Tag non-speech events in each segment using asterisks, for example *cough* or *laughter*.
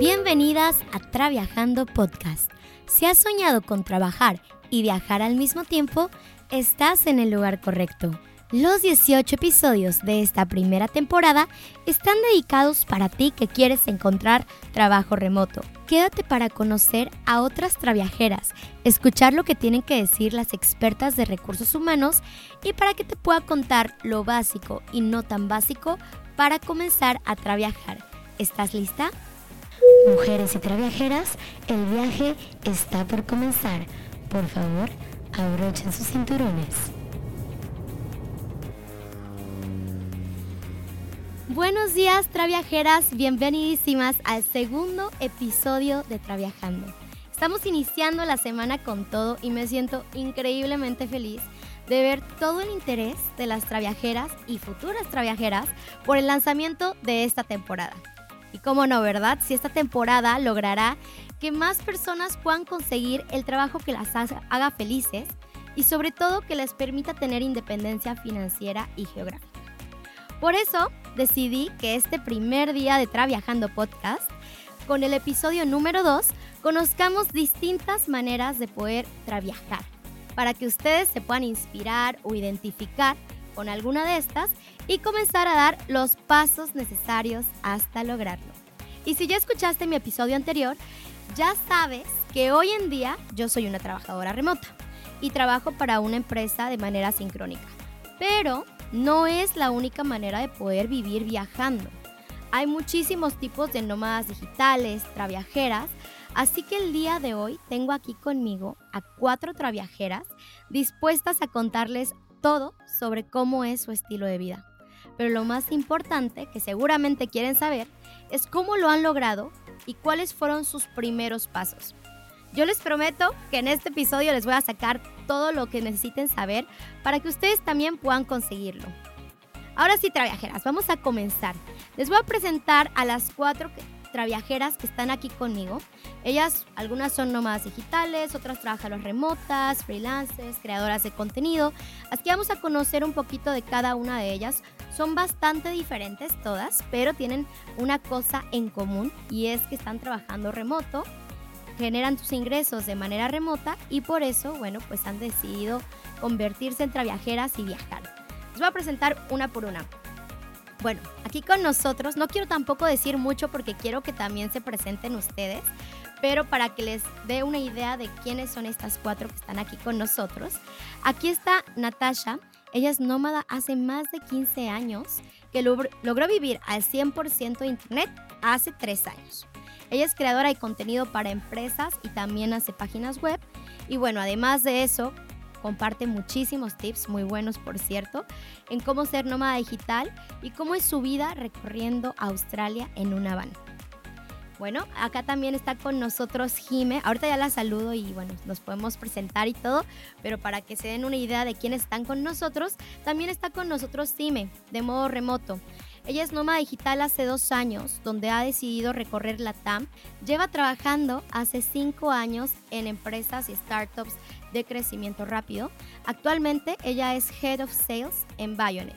Bienvenidas a Traviajando Podcast. Si has soñado con trabajar y viajar al mismo tiempo, estás en el lugar correcto. Los 18 episodios de esta primera temporada están dedicados para ti que quieres encontrar trabajo remoto. Quédate para conocer a otras traviajeras, escuchar lo que tienen que decir las expertas de recursos humanos y para que te pueda contar lo básico y no tan básico para comenzar a traviajar. ¿Estás lista? Mujeres y traviajeras, el viaje está por comenzar. Por favor, abrochen sus cinturones. Buenos días, traviajeras, bienvenidísimas al segundo episodio de Traviajando. Estamos iniciando la semana con todo y me siento increíblemente feliz de ver todo el interés de las traviajeras y futuras traviajeras por el lanzamiento de esta temporada. Y cómo no, ¿verdad? Si esta temporada logrará que más personas puedan conseguir el trabajo que las haga felices y sobre todo que les permita tener independencia financiera y geográfica. Por eso decidí que este primer día de Traviajando Podcast, con el episodio número 2, conozcamos distintas maneras de poder traviajar, para que ustedes se puedan inspirar o identificar con alguna de estas y comenzar a dar los pasos necesarios hasta lograrlo. Y si ya escuchaste mi episodio anterior, ya sabes que hoy en día yo soy una trabajadora remota y trabajo para una empresa de manera sincrónica. Pero no es la única manera de poder vivir viajando. Hay muchísimos tipos de nómadas digitales, traviajeras, así que el día de hoy tengo aquí conmigo a cuatro traviajeras dispuestas a contarles todo sobre cómo es su estilo de vida. Pero lo más importante, que seguramente quieren saber, es cómo lo han logrado y cuáles fueron sus primeros pasos. Yo les prometo que en este episodio les voy a sacar todo lo que necesiten saber para que ustedes también puedan conseguirlo. Ahora sí, traviajeras, vamos a comenzar. Les voy a presentar a las cuatro traviajeras que están aquí conmigo. Ellas, algunas son nómadas digitales, otras trabajan remotas, freelancers, creadoras de contenido. Así vamos a conocer un poquito de cada una de ellas. Son bastante diferentes todas, pero tienen una cosa en común y es que están trabajando remoto, generan sus ingresos de manera remota y por eso, bueno, pues han decidido convertirse en traviajeras y viajar. Les voy a presentar una por una. Bueno, aquí con nosotros, no quiero tampoco decir mucho porque quiero que también se presenten ustedes, pero para que les dé una idea de quiénes son estas cuatro que están aquí con nosotros, aquí está Natasha, ella es nómada hace más de 15 años, que logró vivir al 100% de Internet hace 3 años. Ella es creadora de contenido para empresas y también hace páginas web. Y bueno, además de eso, comparte muchísimos tips, muy buenos por cierto, en cómo ser nómada digital y cómo es su vida recorriendo Australia en una van. Bueno, acá también está con nosotros Jime. Ahorita ya la saludo y bueno, nos podemos presentar y todo, pero para que se den una idea de quiénes están con nosotros, también está con nosotros Jime, de modo remoto. Ella es nómada digital hace dos años, donde ha decidido recorrer la TAM. Lleva trabajando hace cinco años en empresas y startups de crecimiento rápido. Actualmente ella es Head of Sales en Bionet.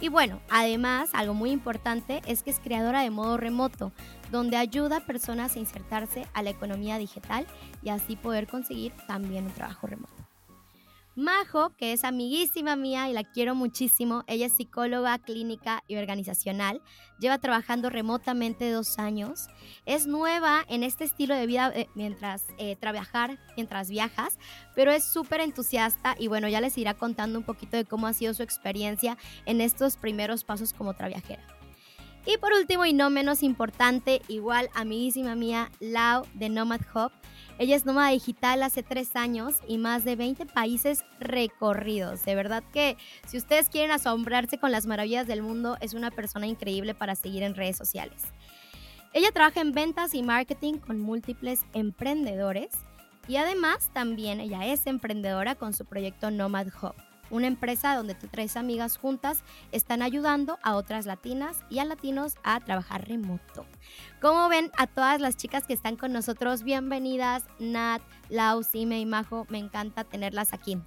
Y bueno, además, algo muy importante es que es creadora de modo remoto, donde ayuda a personas a insertarse a la economía digital y así poder conseguir también un trabajo remoto. Majo, que es amiguísima mía y la quiero muchísimo, ella es psicóloga clínica y organizacional, lleva trabajando remotamente dos años, es nueva en este estilo de vida eh, mientras eh, trabajar, mientras viajas, pero es súper entusiasta y bueno, ya les irá contando un poquito de cómo ha sido su experiencia en estos primeros pasos como traviajera. Y por último y no menos importante, igual amiguísima mía, Lau de Nomad Hub. Ella es nómada digital hace tres años y más de 20 países recorridos. De verdad que si ustedes quieren asombrarse con las maravillas del mundo, es una persona increíble para seguir en redes sociales. Ella trabaja en ventas y marketing con múltiples emprendedores y además también ella es emprendedora con su proyecto Nomad Hub una empresa donde tú tres amigas juntas están ayudando a otras latinas y a latinos a trabajar remoto. Como ven, a todas las chicas que están con nosotros, bienvenidas, Nat, Lau, Sime y Majo, me encanta tenerlas aquí.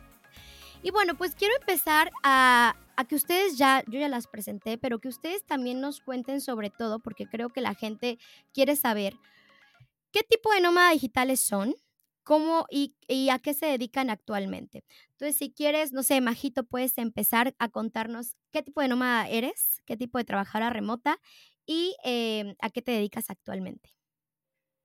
Y bueno, pues quiero empezar a, a que ustedes ya, yo ya las presenté, pero que ustedes también nos cuenten sobre todo, porque creo que la gente quiere saber ¿Qué tipo de nómadas digitales son? ¿Cómo y, a qué se dedican actualmente? Entonces, si quieres, no sé, Majito, puedes empezar a contarnos qué tipo de nómada eres, qué tipo de trabajadora remota y eh, a qué te dedicas actualmente.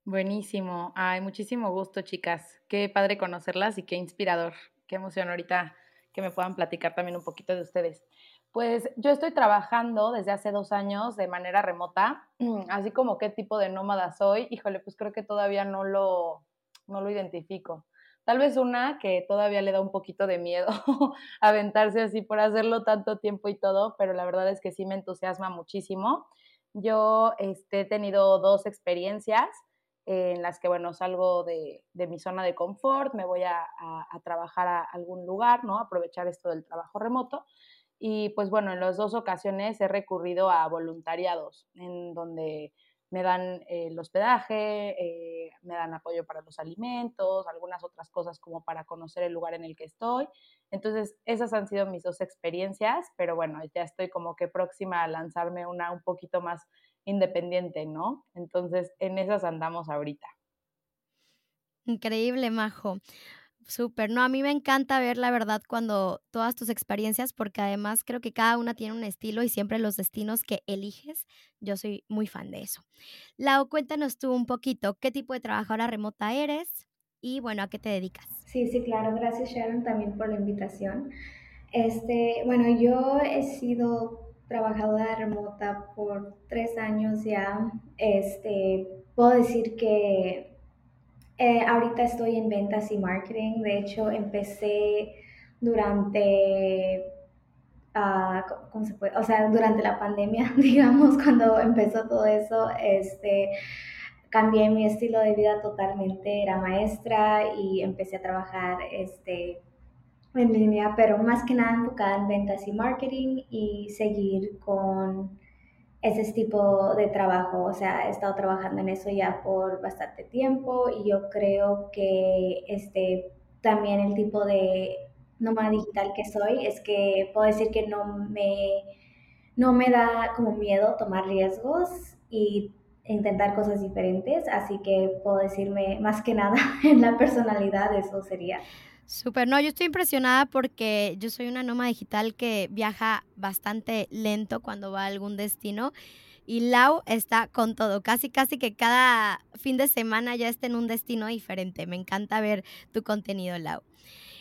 Buenísimo. Ay, muchísimo gusto, chicas. Qué padre conocerlas y qué inspirador. Qué emoción ahorita que me puedan platicar también un poquito de ustedes. Pues yo estoy trabajando desde hace dos años de manera remota, *clears throat* así como qué tipo de nómada soy. Híjole, pues creo que todavía no lo, no lo identifico. Tal vez una que todavía le da un poquito de miedo *laughs* aventarse así por hacerlo tanto tiempo y todo, pero la verdad es que sí me entusiasma muchísimo. Yo este, he tenido dos experiencias en las que, bueno, salgo de, de mi zona de confort, me voy a, a, a, trabajar a algún lugar, ¿no? Aprovechar esto del trabajo remoto. Y pues bueno, en las dos ocasiones he recurrido a voluntariados, en donde me dan eh, el hospedaje, eh, me dan apoyo para los alimentos, algunas otras cosas como para conocer el lugar en el que estoy. Entonces, esas han sido mis dos experiencias, pero bueno, ya estoy como que próxima a lanzarme una un poquito más independiente, ¿no? Entonces, en esas andamos ahorita. Increíble, Majo. Súper, no, a mí me encanta ver la verdad cuando todas tus experiencias, porque además creo que cada una tiene un estilo y siempre los destinos que eliges, yo soy muy fan de eso. Lau, cuéntanos tú un poquito, ¿qué tipo de trabajadora remota eres? Y bueno, ¿a qué te dedicas? Sí, sí, claro, gracias Sharon también por la invitación. Este, bueno, yo he sido trabajadora remota por tres años ya. Este, puedo decir que eh, ahorita estoy en ventas y marketing. De hecho, empecé durante, uh, ¿cómo se puede? O sea, durante la pandemia, *laughs* digamos, cuando empezó todo eso, este, cambié mi estilo de vida totalmente. Era maestra y empecé a trabajar, este, en línea, pero más que nada enfocada en ventas y marketing y seguir con ese tipo de trabajo. O sea, he estado trabajando en eso ya por bastante tiempo y yo creo que este, también el tipo de nómada digital que soy es que puedo decir que no me, no me da como miedo tomar riesgos y intentar cosas diferentes, así que puedo decirme más que nada *laughs* en la personalidad, eso sería. Súper, no, yo estoy impresionada porque yo soy una nómada digital que viaja bastante lento cuando va a algún destino y Lau está con todo, casi casi que cada fin de semana ya está en un destino diferente. Me encanta ver tu contenido, Lau.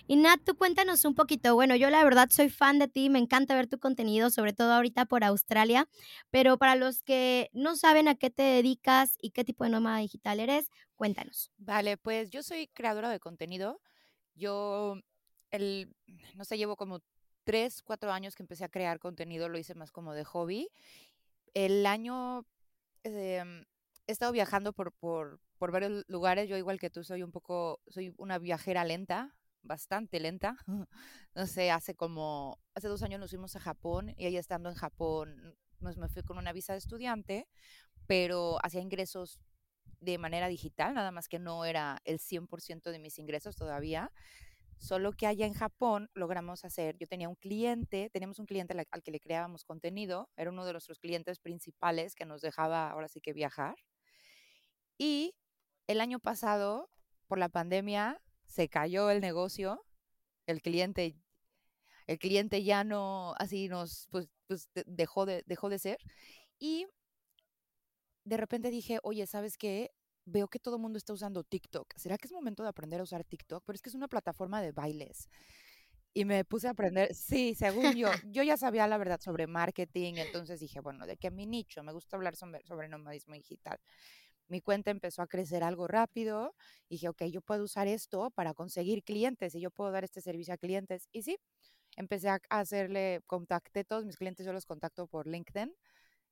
Y Nat, tú cuéntanos un poquito. Bueno, yo la verdad soy fan de ti, me encanta ver tu contenido, sobre todo ahorita por Australia, pero para los que no saben a qué te dedicas y qué tipo de nómada digital eres, cuéntanos. Vale, pues yo soy creadora de contenido yo, el, no sé, llevo como tres, cuatro años que empecé a crear contenido, lo hice más como de hobby. El año eh, he estado viajando por, por, por varios lugares, yo igual que tú soy un poco, soy una viajera lenta, bastante lenta. *laughs* no sé, hace como, hace dos años nos fuimos a Japón y ahí estando en Japón pues me fui con una visa de estudiante, pero hacía ingresos de manera digital, nada más que no era el 100% de mis ingresos todavía. Solo que allá en Japón logramos hacer, yo tenía un cliente, teníamos un cliente al, que le creábamos contenido, era uno de nuestros clientes principales que nos dejaba ahora sí que viajar. Y el año pasado, por la pandemia, se cayó el negocio, el cliente, el cliente ya no, así nos, pues, pues dejó, de, dejó de ser. Y de repente dije, oye, ¿sabes qué? Veo que todo el mundo está usando TikTok. ¿Será que es momento de aprender a usar TikTok? Pero es que es una plataforma de bailes. Y me puse a aprender, sí, según yo, *laughs* yo ya sabía la verdad sobre marketing, entonces dije, bueno, de que mi nicho, me gusta hablar sobre, sobre nomadismo digital. Mi cuenta empezó a crecer algo rápido, y dije, ok, yo puedo usar esto para conseguir clientes y yo puedo dar este servicio a clientes. Y sí, empecé a hacerle, contacté todos mis clientes, yo los contacto por LinkedIn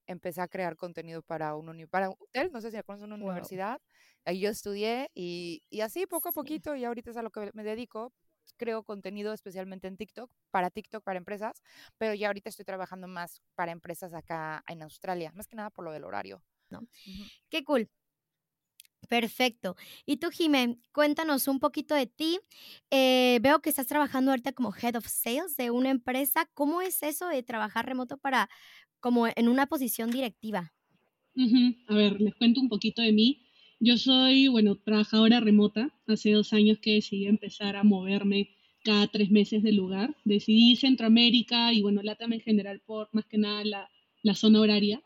empecé a crear contenido para un, para hotel, no sé si conoces una universidad. Ahí yo estudié y, y así poco a poquito, y ahorita es a lo que me dedico, creo contenido especialmente en TikTok, para TikTok, para empresas, pero ya ahorita estoy trabajando más para empresas acá en Australia, más que nada por lo del horario. ¿no? Qué cool. Perfecto. Y tú, Jimé, cuéntanos un poquito de ti. Eh, veo que estás trabajando ahorita como Head of Sales de una empresa. ¿Cómo es eso de trabajar remoto para, como en una posición directiva. A ver, les cuento un poquito de mí. Yo soy, bueno, trabajadora remota. Hace dos años que decidí empezar a moverme cada tres meses del lugar. Decidí Centroamérica y, bueno, LATAM en general por más que nada la zona horaria.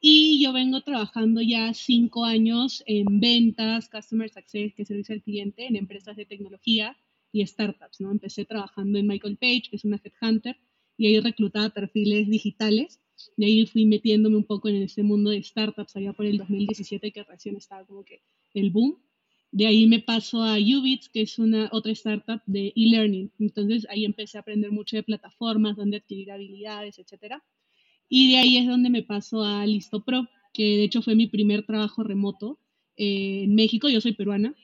Y yo vengo trabajando ya cinco años en ventas, customer success, que es servicio al cliente, en empresas de tecnología y startups, ¿no? Empecé trabajando en Michael Page, que es una headhunter, y ahí reclutaba perfiles digitales. De ahí fui metiéndome un poco en ese mundo de startups allá por el 2017, que recién estaba como que el boom. De ahí me paso a Ubits, que es una otra startup de e-learning. Entonces ahí empecé a aprender mucho de plataformas, donde adquirir habilidades, etcétera. Y de ahí es donde me paso a Listo Pro, que de hecho fue mi primer trabajo remoto eh, en México. Yo soy peruana,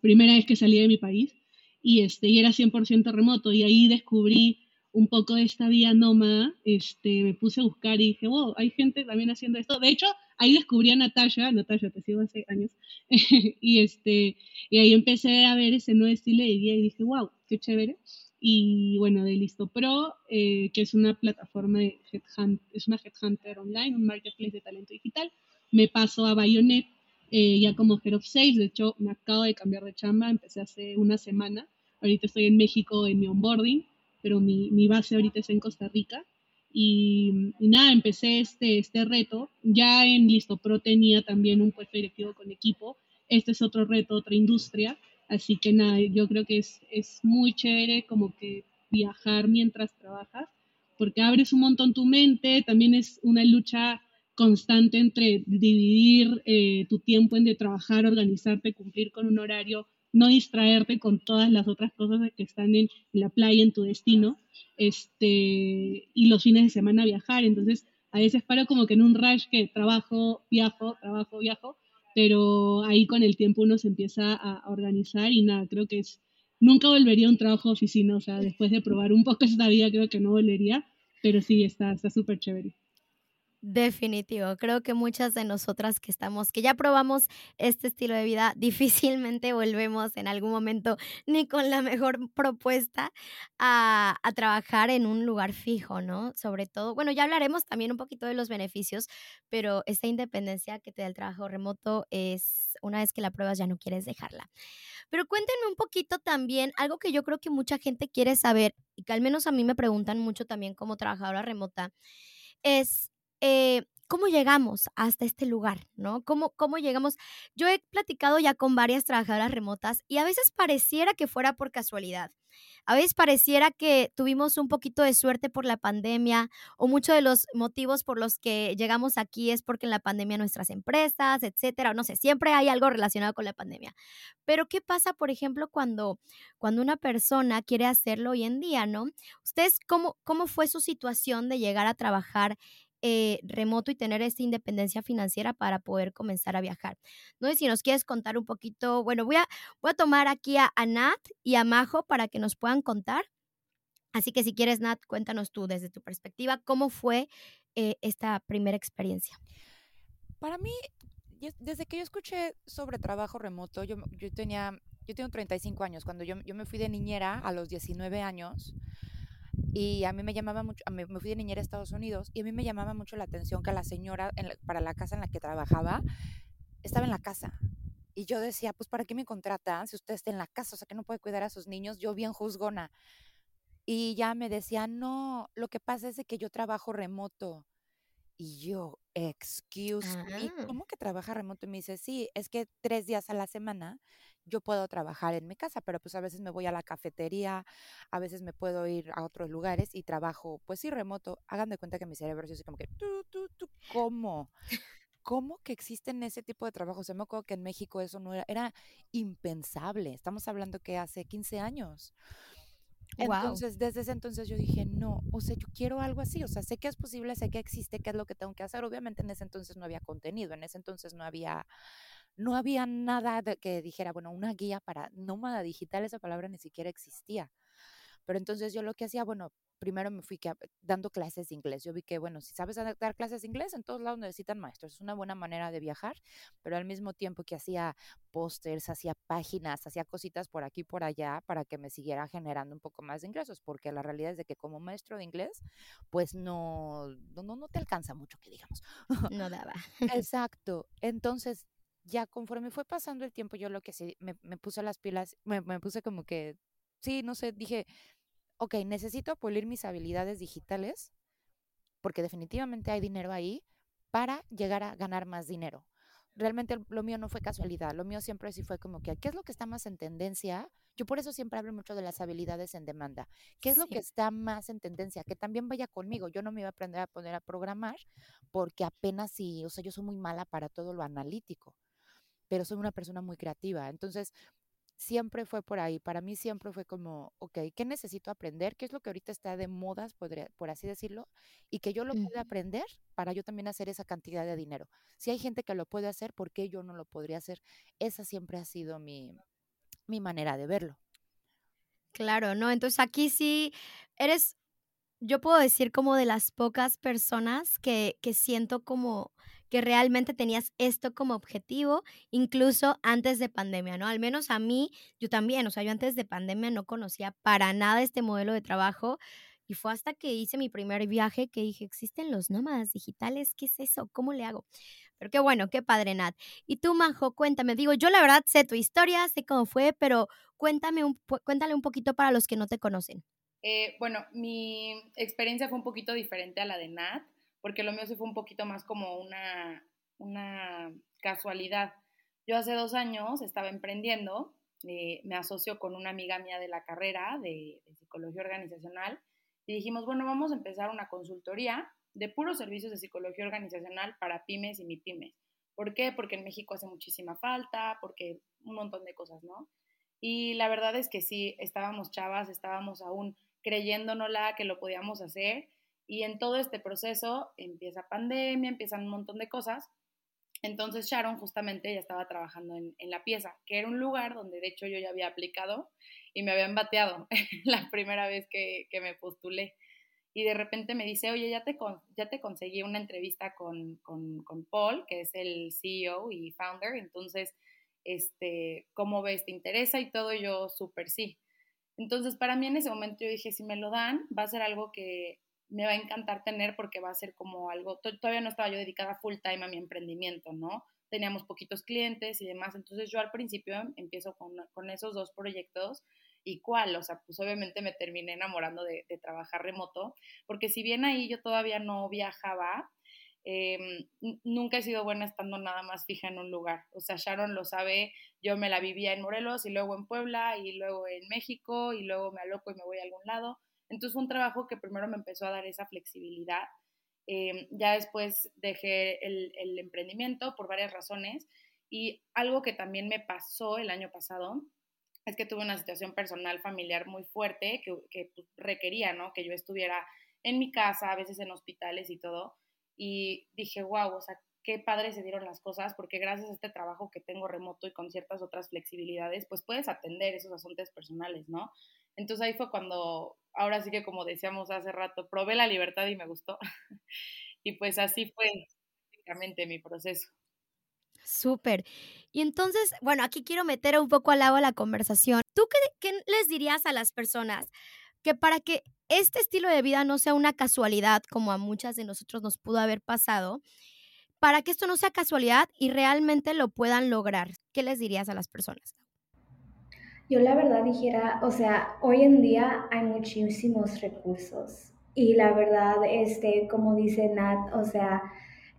primera vez que salí de mi país y, este, y era 100% remoto. Y ahí descubrí un poco de esta vía nómada, este, me puse a buscar y dije, wow, hay gente también haciendo esto. De hecho, ahí descubrí a Natasha, Natasha, te sigo hace años, *laughs* y, este, y ahí empecé a ver ese nuevo estilo de vida y dije, wow, qué chévere. Y bueno, de Listo Pro, eh, que es una plataforma de headhunt, es una headhunter online, un marketplace de talento digital, me paso a Bayonet eh, ya como head of sales. De hecho, me acabo de cambiar de chamba, empecé hace una semana. Ahorita estoy en México en mi onboarding pero mi, mi base ahorita es en Costa Rica. Y, nada, empecé este, este reto. Ya en Listo Pro tenía también un puesto directivo con equipo. Este es otro reto, otra industria. Así que nada, yo creo que es, es muy chévere como que viajar mientras trabajas, porque abres un montón tu mente, también es una lucha constante entre dividir eh, tu tiempo en de trabajar, organizarte, cumplir con un horario no distraerte con todas las otras cosas que están en, la playa, en tu destino, este, y los fines de semana viajar. Entonces, a veces paro como que en un rush que trabajo, viajo, trabajo, viajo, pero ahí con el tiempo uno se empieza a, organizar y nada, creo que es, nunca volvería a un trabajo de oficina, o sea, después de probar un poco esta vida, creo que no volvería, pero sí, está súper chévere. Definitivo, creo que muchas de nosotras que estamos, que ya probamos este estilo de vida, difícilmente volvemos en algún momento ni con la mejor propuesta a, a, trabajar en un lugar fijo, ¿no? Sobre todo, bueno, ya hablaremos también un poquito de los beneficios, pero esta independencia que te da el trabajo remoto es, una vez que la pruebas ya no quieres dejarla. Pero cuéntenme un poquito también, algo que yo creo que mucha gente quiere saber, y que al menos a mí me preguntan mucho también como trabajadora remota, es eh, ¿cómo llegamos hasta este lugar? ¿No? ¿Cómo, ¿Cómo llegamos? Yo he platicado ya con varias trabajadoras remotas y a veces pareciera que fuera por casualidad. A veces pareciera que tuvimos un poquito de suerte por la pandemia o muchos de los motivos por los que llegamos aquí es porque en la pandemia nuestras empresas, etcétera, no sé, siempre hay algo relacionado con la pandemia. Pero ¿qué pasa, por ejemplo, cuando, cuando una persona quiere hacerlo hoy en día, ¿no? ¿Ustedes cómo, cómo fue su situación de llegar a trabajar eh, remoto y tener esta independencia financiera para poder comenzar a viajar. No sé si nos quieres contar un poquito, bueno, voy a, voy a tomar aquí a, Nat y a Majo para que nos puedan contar. Así que si quieres, Nat, cuéntanos tú desde tu perspectiva, ¿cómo fue eh, esta primera experiencia? Para mí, desde que yo escuché sobre trabajo remoto, yo, yo tenía, yo tengo 35 años, cuando yo, yo me fui de niñera a los 19 años, y a mí me llamaba mucho, me, fui de niñera a Estados Unidos y a mí me llamaba mucho la atención que la señora para la casa en la que trabajaba estaba en la casa. Y yo decía, pues ¿para qué me contratan si usted está en la casa? O sea, que no puede cuidar a sus niños. Yo bien juzgona. Y ya me decía, no, lo que pasa es que yo trabajo remoto. Y yo, excuse me, ah. ¿cómo que trabaja remoto? Y me dice, sí, es que tres días a la semana yo puedo trabajar en mi casa, pero pues a veces me voy a la cafetería, a veces me puedo ir a otros lugares y trabajo, pues sí, remoto. Hagan de cuenta que mi cerebro es así como que, tú, tú, tú, ¿cómo? ¿Cómo que existen ese tipo de trabajos? Se me acuerdo que en México eso no era, era impensable. Estamos hablando que hace 15 años. Entonces, desde ese entonces yo dije, no, o sea, yo quiero algo así, o sea, sé que es posible, sé que existe, qué es lo que tengo que hacer. Obviamente en ese entonces no había contenido, en ese entonces no había no había nada de que dijera, bueno, una guía para nómada digital, esa palabra ni siquiera existía. Pero entonces yo lo que hacía, bueno, primero me fui dando clases de inglés. Yo vi que, bueno, si sabes dar clases de inglés, en todos lados necesitan maestros. Es una buena manera de viajar, pero al mismo tiempo que hacía pósters, hacía páginas, hacía cositas por aquí y por allá para que me siguiera generando un poco más de ingresos, porque la realidad es de que como maestro de inglés, pues no, no, no te alcanza mucho, que digamos. No daba. *laughs* Exacto. Entonces ya conforme fue pasando el tiempo, yo lo que sí, me, me puse las pilas, me, me puse como que, sí, no sé, dije, ok, necesito pulir mis habilidades digitales, porque definitivamente hay dinero ahí, para llegar a ganar más dinero. Realmente lo mío no fue casualidad, lo mío siempre sí fue como que, ¿qué es lo que está más en tendencia? Yo por eso siempre hablo mucho de las habilidades en demanda. ¿Qué es lo que está más en tendencia? Que también vaya conmigo. Yo no me iba a aprender a poner a programar porque apenas sí, o sea, yo soy muy mala para todo lo analítico, pero soy una persona muy creativa. Entonces, siempre fue por ahí. Para mí siempre fue como, ok, ¿qué necesito aprender? ¿Qué es lo que ahorita está de modas, por así decirlo? Y que yo lo pueda aprender para yo también hacer esa cantidad de dinero. Si hay gente que lo puede hacer, ¿por qué yo no lo podría hacer? Esa siempre ha sido mi, mi manera de verlo. Claro, ¿no? Entonces aquí sí eres, yo puedo decir como de las pocas personas que, que siento como que realmente tenías esto como objetivo, incluso antes de pandemia, ¿no? Al menos a mí, yo también, o sea, yo antes de pandemia no conocía para nada este modelo de trabajo. Y fue hasta que hice mi primer viaje que dije, ¿existen los nómadas digitales? ¿Qué es eso? ¿Cómo le hago? Pero qué bueno, qué padre, Nat. Y tú, Majo, cuéntame. Digo, yo la verdad sé tu historia, sé cómo fue, pero cuéntame un, cuéntale un poquito para los que no te conocen. Eh, bueno, mi experiencia fue un poquito diferente a la de Nat porque lo mío sí fue un poquito más como una, una casualidad. Yo hace dos años estaba emprendiendo, eh, me asocio con una amiga mía de la carrera de, psicología organizacional y dijimos, bueno, vamos a empezar una consultoría de puros servicios de psicología organizacional para pymes y mi pymes. ¿Por qué? Porque en México hace muchísima falta, porque un montón de cosas, ¿no? Y la verdad es que sí, estábamos chavas, estábamos aún creyéndonosla que lo podíamos hacer y en todo este proceso empieza pandemia, empiezan un montón de cosas. Entonces Sharon justamente ya estaba trabajando en, la pieza, que era un lugar donde de hecho yo ya había aplicado y me habían bateado *laughs* la primera vez que, me postulé. Y de repente me dice, oye, ya te, ya te conseguí una entrevista con, con, con Paul, que es el CEO y founder. Entonces, este, ¿cómo ves? ¿Te interesa? Y todo yo súper sí. Entonces, para mí en ese momento yo dije, si me lo dan, va a ser algo que me va a encantar tener porque va a ser como algo, todavía no estaba yo dedicada full time a mi emprendimiento, ¿no? Teníamos poquitos clientes y demás, entonces yo al principio empiezo con, con esos dos proyectos y cuál, o sea, pues obviamente me terminé enamorando de, trabajar remoto, porque si bien ahí yo todavía no viajaba, em, nunca he sido buena estando nada más fija en un lugar. O sea, Sharon lo sabe, yo me la vivía en Morelos y luego en Puebla y luego en México y luego me aloco y me voy a algún lado. Entonces un trabajo que primero me empezó a dar esa flexibilidad. Em, ya después dejé el, emprendimiento por varias razones y algo que también me pasó el año pasado es que tuve una situación personal familiar muy fuerte que, pues, requería, ¿no? Que yo estuviera en mi casa, a veces en hospitales y todo. Y dije, wow, o sea, qué padre se dieron las cosas, porque gracias a este trabajo que tengo remoto y con ciertas otras flexibilidades, pues puedes atender esos asuntos personales, ¿no? Entonces ahí fue cuando, ahora sí que como decíamos hace rato, probé la libertad y me gustó. *laughs* y pues así fue básicamente mi proceso. Súper. Y entonces, bueno, aquí quiero meter un poco al lado la conversación. ¿Tú qué, qué les dirías a las personas que para que este estilo de vida no sea una casualidad como a muchas de nosotros nos pudo haber pasado, para que esto no sea casualidad y realmente lo puedan lograr? ¿Qué les dirías a las personas? Yo la verdad dijera, o sea, hoy en día hay muchísimos recursos y la verdad, este, como dice Nat, o sea,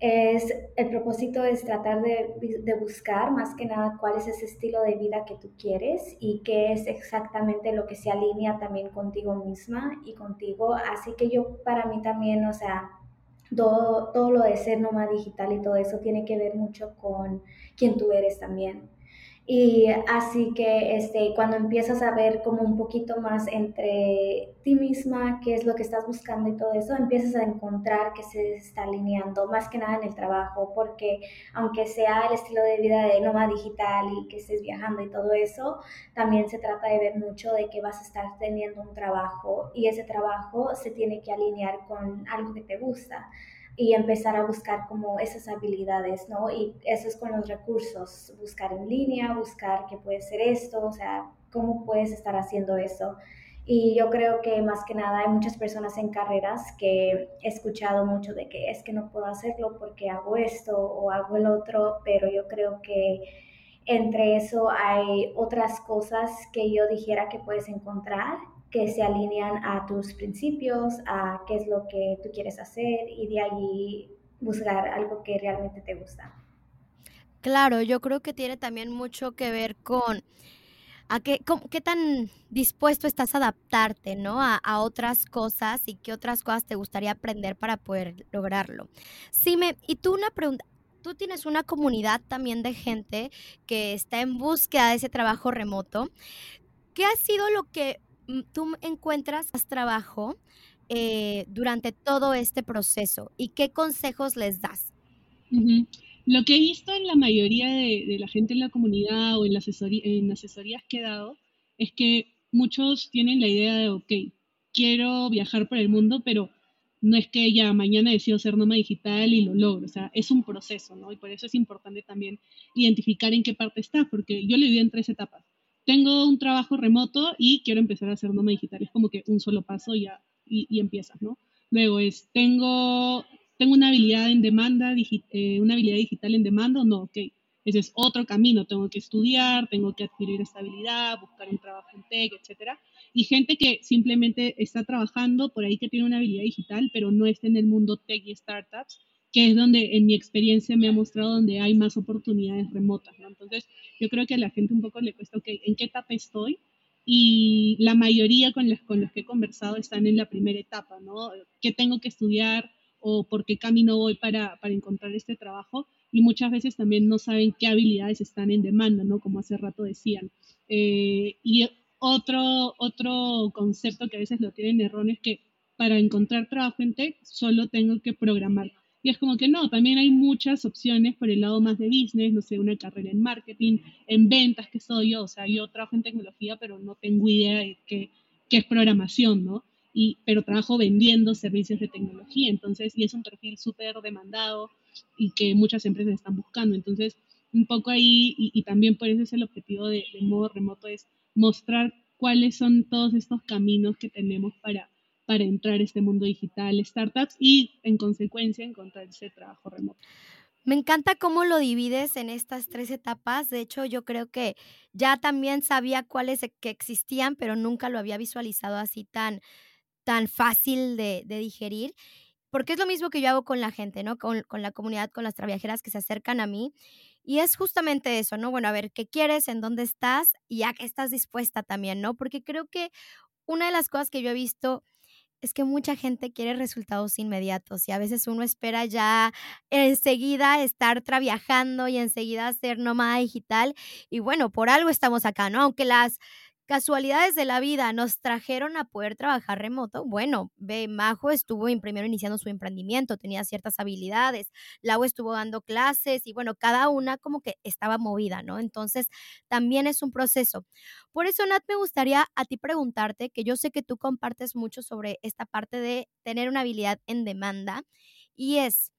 es, el propósito es tratar de, de, buscar más que nada cuál es ese estilo de vida que tú quieres y qué es exactamente lo que se alinea también contigo misma y contigo. Así que yo para mí también, o sea, todo, todo lo de ser nómada digital y todo eso tiene que ver mucho con quién tú eres también. Y así que este, cuando empiezas a ver como un poquito más entre ti misma, qué es lo que estás buscando y todo eso, empiezas a encontrar que se está alineando más que nada en el trabajo, porque aunque sea el estilo de vida de nómada digital y que estés viajando y todo eso, también se trata de ver mucho de que vas a estar teniendo un trabajo y ese trabajo se tiene que alinear con algo que te gusta y empezar a buscar como esas habilidades, ¿no? Y eso es con los recursos, buscar en línea, buscar qué puede ser esto, o sea, cómo puedes estar haciendo eso. Y yo creo que más que nada hay muchas personas en carreras que he escuchado mucho de que es que no puedo hacerlo porque hago esto o hago el otro, pero yo creo que entre eso hay otras cosas que yo dijera que puedes encontrar que se alinean a tus principios, a qué es lo que tú quieres hacer y de allí buscar algo que realmente te gusta. Claro, yo creo que tiene también mucho que ver con a qué, qué tan dispuesto estás a adaptarte, ¿no? A, a, otras cosas y qué otras cosas te gustaría aprender para poder lograrlo. Sí, me, y tú una pregunta, tú tienes una comunidad también de gente que está en búsqueda de ese trabajo remoto. ¿Qué ha sido lo que tú encuentras trabajo eh, durante todo este proceso y qué consejos les das? Lo que he visto en la mayoría de, la gente en la comunidad o en, la asesorías que he dado es que muchos tienen la idea de, ok, quiero viajar por el mundo, pero no es que ya mañana decido ser nómada digital y lo logro, o sea, es un proceso, ¿no? Y por eso es importante también identificar en qué parte está, porque yo lo viví en tres etapas. Tengo un trabajo remoto y quiero empezar a ser nómada digital, es como que un solo paso ya y, empiezas, ¿no? Luego es, tengo, tengo una habilidad en demanda, eh, una habilidad digital en demanda no, ok, ese es otro camino, tengo que estudiar, tengo que adquirir estabilidad, buscar un trabajo en tech, etcétera. Y gente que simplemente está trabajando por ahí que tiene una habilidad digital, pero no está en el mundo tech y startups, que es donde en mi experiencia me ha mostrado donde hay más oportunidades remotas. Entonces, yo creo que a la gente un poco le cuesta, ok, ¿en qué etapa estoy? Y la mayoría con los, que he conversado están en la primera etapa, ¿no? ¿Qué tengo que estudiar? o por qué camino voy para, para, encontrar este trabajo y muchas veces también no saben qué habilidades están en demanda, ¿no? Como hace rato decían. Eh, y otro, otro concepto que a veces lo tienen erróneo es que para encontrar trabajo en tech solo tengo que programar. Y es como que no, también hay muchas opciones por el lado más de business, no sé, una carrera en marketing, en ventas, que soy yo, o sea, yo trabajo en tecnología, pero no tengo idea de qué, qué es programación, ¿no? y, pero trabajo vendiendo servicios de tecnología, entonces, y es un perfil súper demandado y que muchas empresas están buscando. Entonces, un poco ahí, y, también por eso es el objetivo de, modo remoto, es mostrar cuáles son todos estos caminos que tenemos para, para entrar a este mundo digital, startups y en consecuencia encontrar ese trabajo remoto. Me encanta cómo lo divides en estas tres etapas. De hecho, yo creo que ya también sabía cuáles e, que existían, pero nunca lo había visualizado así tan, tan fácil de, digerir, porque es lo mismo que yo hago con la gente, ¿no? Con, la comunidad, con las traviajeras que se acercan a mí. Y es justamente eso, ¿no? Bueno, a ver, ¿qué quieres? ¿En dónde estás? Y ya que estás dispuesta también, ¿no? Porque creo que una de las cosas que yo he visto es que mucha gente quiere resultados inmediatos y a veces uno espera ya enseguida estar traviajando y enseguida ser nómada digital. Y bueno, por algo estamos acá, ¿no? Aunque las casualidades de la vida nos trajeron a poder trabajar remoto. Bueno, ve, Majo estuvo primero iniciando su emprendimiento, tenía ciertas habilidades, Lau estuvo dando clases y bueno, cada una como que estaba movida, ¿no? Entonces, también es un proceso. Por eso, Nat, me gustaría a ti preguntarte, que yo sé que tú compartes mucho sobre esta parte de tener una habilidad en demanda y es,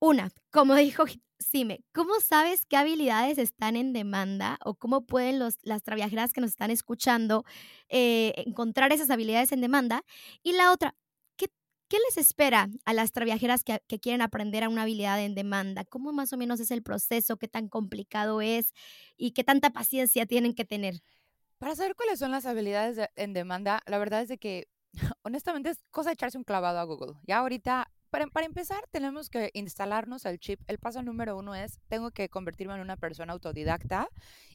una, como *laughs* dijo Sime, ¿cómo sabes qué habilidades están en demanda o cómo pueden los, las traviajeras que nos están escuchando eh, encontrar esas habilidades en demanda? Y la otra, ¿qué, qué les espera a las traviajeras que, que, quieren aprender a una habilidad en demanda? ¿Cómo más o menos es el proceso? ¿Qué tan complicado es? ¿Y qué tanta paciencia tienen que tener? Para saber cuáles son las habilidades en demanda, la verdad es de que *laughs* honestamente es cosa de echarse un clavado a Google. Ya ahorita para, para, empezar, tenemos que instalarnos el chip. El paso número uno es, tengo que convertirme en una persona autodidacta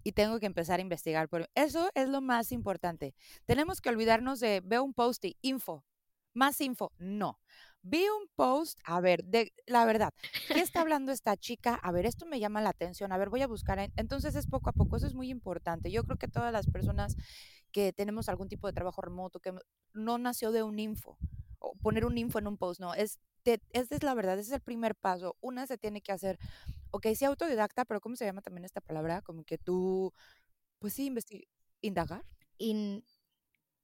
y tengo que empezar a investigar. Por eso es lo más importante. Tenemos que olvidarnos de, veo un post y info, más info. No. Vi un post, a ver, de la verdad, ¿qué está *laughs* hablando esta chica? A ver, esto me llama la atención, a ver, voy a buscar. Entonces es poco a poco, eso es muy importante. Yo creo que todas las personas que tenemos algún tipo de trabajo remoto, que no nació de un info, o poner un info en un post, no, es esa es la verdad, ese es el primer paso. Una se tiene que hacer, ok, sí, autodidacta, pero ¿cómo se llama también esta palabra? Como que tú, pues sí, indagar. In...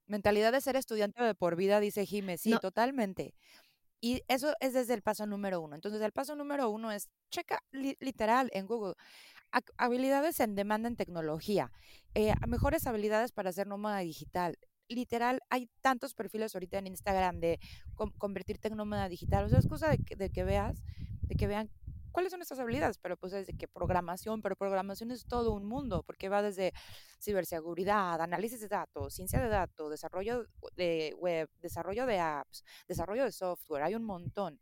Mentalidad de ser estudiante de por vida, dice Jiménez, sí, totalmente. Y eso es desde el paso número uno. Entonces, el paso número uno es, checa literal en Google, habilidades en demanda en tecnología, eh, mejores habilidades para hacer nómada digital, literal, hay tantos perfiles ahorita en Instagram de convertirte en nómada digital. O sea, es cosa de que, de que veas, de que vean cuáles son estas habilidades, pero pues desde que programación, pero programación es todo un mundo, porque va desde ciberseguridad, análisis de datos, ciencia de datos, desarrollo de web, desarrollo de apps, desarrollo de software, hay un montón.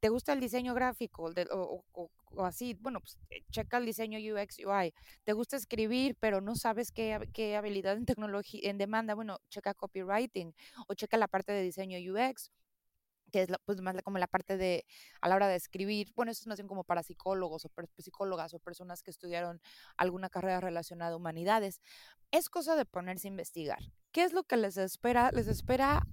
¿Te gusta el diseño gráfico o, o, así? Bueno, pues eh, checa el diseño UX, UI. ¿Te gusta escribir, pero no sabes qué, qué habilidad en tecnología, en demanda? Bueno, checa copywriting o checa la parte de diseño UX que es pues más como la parte de a la hora de escribir, bueno, eso bien como para psicólogos o psicólogas o personas que estudiaron alguna carrera relacionada a humanidades. Es cosa de ponerse a investigar. ¿Qué es lo que les espera? Les espera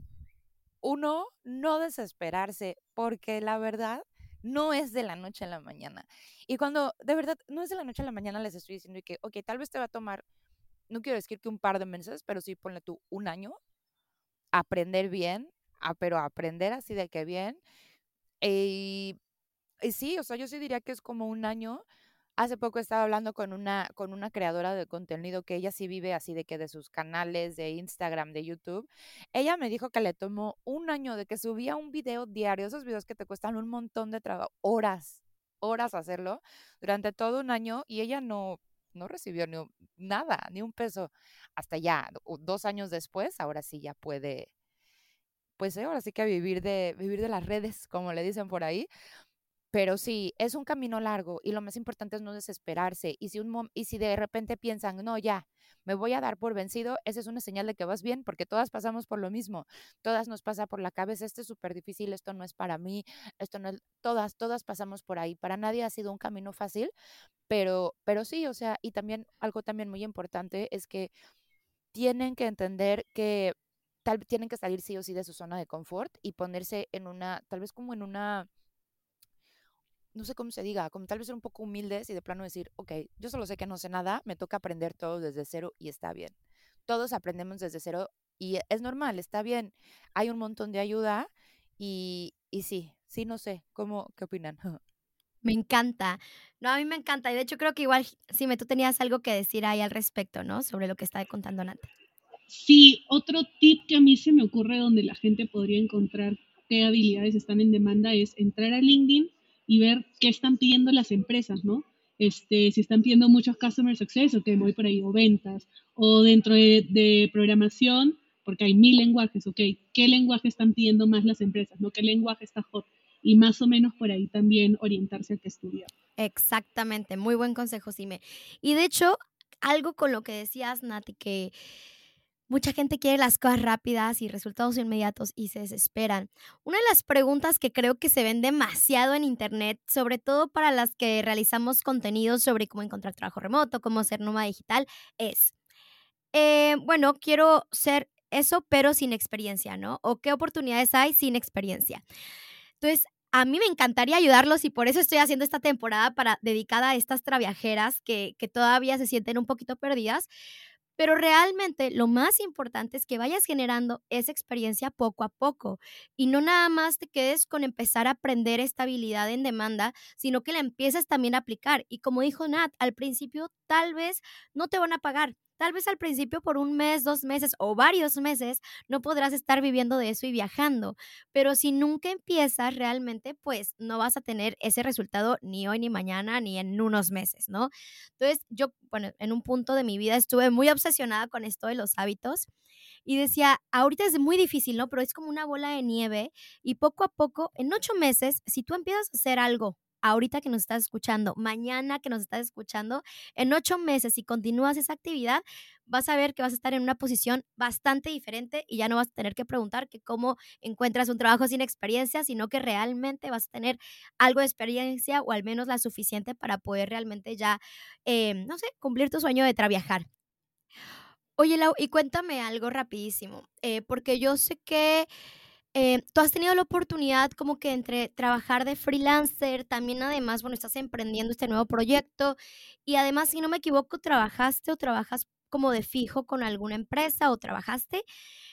uno, no desesperarse, porque la verdad no es de la noche a la mañana. Y cuando de verdad no es de la noche a la mañana, les estoy diciendo que, ok, tal vez te va a tomar, no quiero decir que un par de meses, pero sí ponle tú un año, aprender bien, pero aprender así de que bien. Y, y sí, o sea, yo sí diría que es como un año. Hace poco estaba hablando con una, con una creadora de contenido que ella sí vive así de que de sus canales de Instagram, de YouTube. Ella me dijo que le tomó un año de que subía un video diario, esos videos que te cuestan un montón de trabajo, horas, horas hacerlo, durante todo un año y ella no, no recibió ni nada, ni un peso. Hasta ya, dos años después, ahora sí ya puede, pues ahora sí que vivir de, vivir de las redes, como le dicen por ahí. Pero sí, es un camino largo y lo más importante es no desesperarse. Y si, un y si de repente piensan, no, ya, me voy a dar por vencido, esa es una señal de que vas bien, porque todas pasamos por lo mismo. Todas nos pasa por la cabeza, esto es súper difícil, esto no es para mí, esto no es, todas, todas pasamos por ahí. Para nadie ha sido un camino fácil, pero, pero sí, o sea, y también algo también muy importante es que tienen que entender que tal tienen que salir sí o sí de su zona de confort y ponerse en una, tal vez como en una, no sé cómo se diga, como tal vez ser un poco humildes y de plano decir, ok, yo solo sé que no sé nada, me toca aprender todo desde cero y está bien. Todos aprendemos desde cero y es normal, está bien. Hay un montón de ayuda y, y sí, sí, no sé, ¿cómo, qué opinan? *laughs* Me encanta. No, a mí me encanta. Y de hecho creo que igual, si me tú tenías algo que decir ahí al respecto, ¿no? Sobre lo que está contando Nata. Sí, otro tip que a mí se me ocurre donde la gente podría encontrar qué habilidades están en demanda es entrar a LinkedIn y ver qué están pidiendo las empresas, ¿no? Este, si están pidiendo muchos customer success, o que voy por ahí, o ventas, o dentro de, programación, porque hay mil lenguajes, ok, ¿qué lenguaje están pidiendo más las empresas, no? ¿Qué lenguaje está hot? Y más o menos por ahí también orientarse a qué estudiar. Exactamente, muy buen consejo, Sime. Y de hecho, algo con lo que decías, Nati, que Mucha gente quiere las cosas rápidas y resultados inmediatos y se desesperan. Una de las preguntas que creo que se ven demasiado en Internet, sobre todo para las que realizamos contenidos sobre cómo encontrar trabajo remoto, cómo ser nómada digital, es, eh, bueno, quiero ser eso, pero sin experiencia, ¿no? ¿O qué oportunidades hay sin experiencia? Entonces, a mí me encantaría ayudarlos y por eso estoy haciendo esta temporada para, dedicada a estas traviajeras que, que todavía se sienten un poquito perdidas, pero realmente lo más importante es que vayas generando esa experiencia poco a poco y no nada más te quedes con empezar a aprender estabilidad en demanda, sino que la empieces también a aplicar. Y como dijo Nat, al principio tal vez no te van a pagar, Tal vez al principio por un mes, dos meses o varios meses no podrás estar viviendo de eso y viajando, pero si nunca empiezas realmente, pues no vas a tener ese resultado ni hoy ni mañana ni en unos meses, ¿no? Entonces yo, bueno, en un punto de mi vida estuve muy obsesionada con esto de los hábitos y decía, ahorita es muy difícil, ¿no? Pero es como una bola de nieve y poco a poco, en ocho meses, si tú empiezas a hacer algo ahorita que nos estás escuchando, mañana que nos estás escuchando, en ocho meses, si continúas esa actividad, vas a ver que vas a estar en una posición bastante diferente y ya no vas a tener que preguntar que cómo encuentras un trabajo sin experiencia, sino que realmente vas a tener algo de experiencia o al menos la suficiente para poder realmente ya, eh, no sé, cumplir tu sueño de trabajar. Oye, Lau, y cuéntame algo rapidísimo, eh, porque yo sé que eh, tú has tenido la oportunidad como que entre trabajar de freelancer, también además, bueno, estás emprendiendo este nuevo proyecto y además, si no me equivoco, trabajaste o trabajas como de fijo con alguna empresa o trabajaste.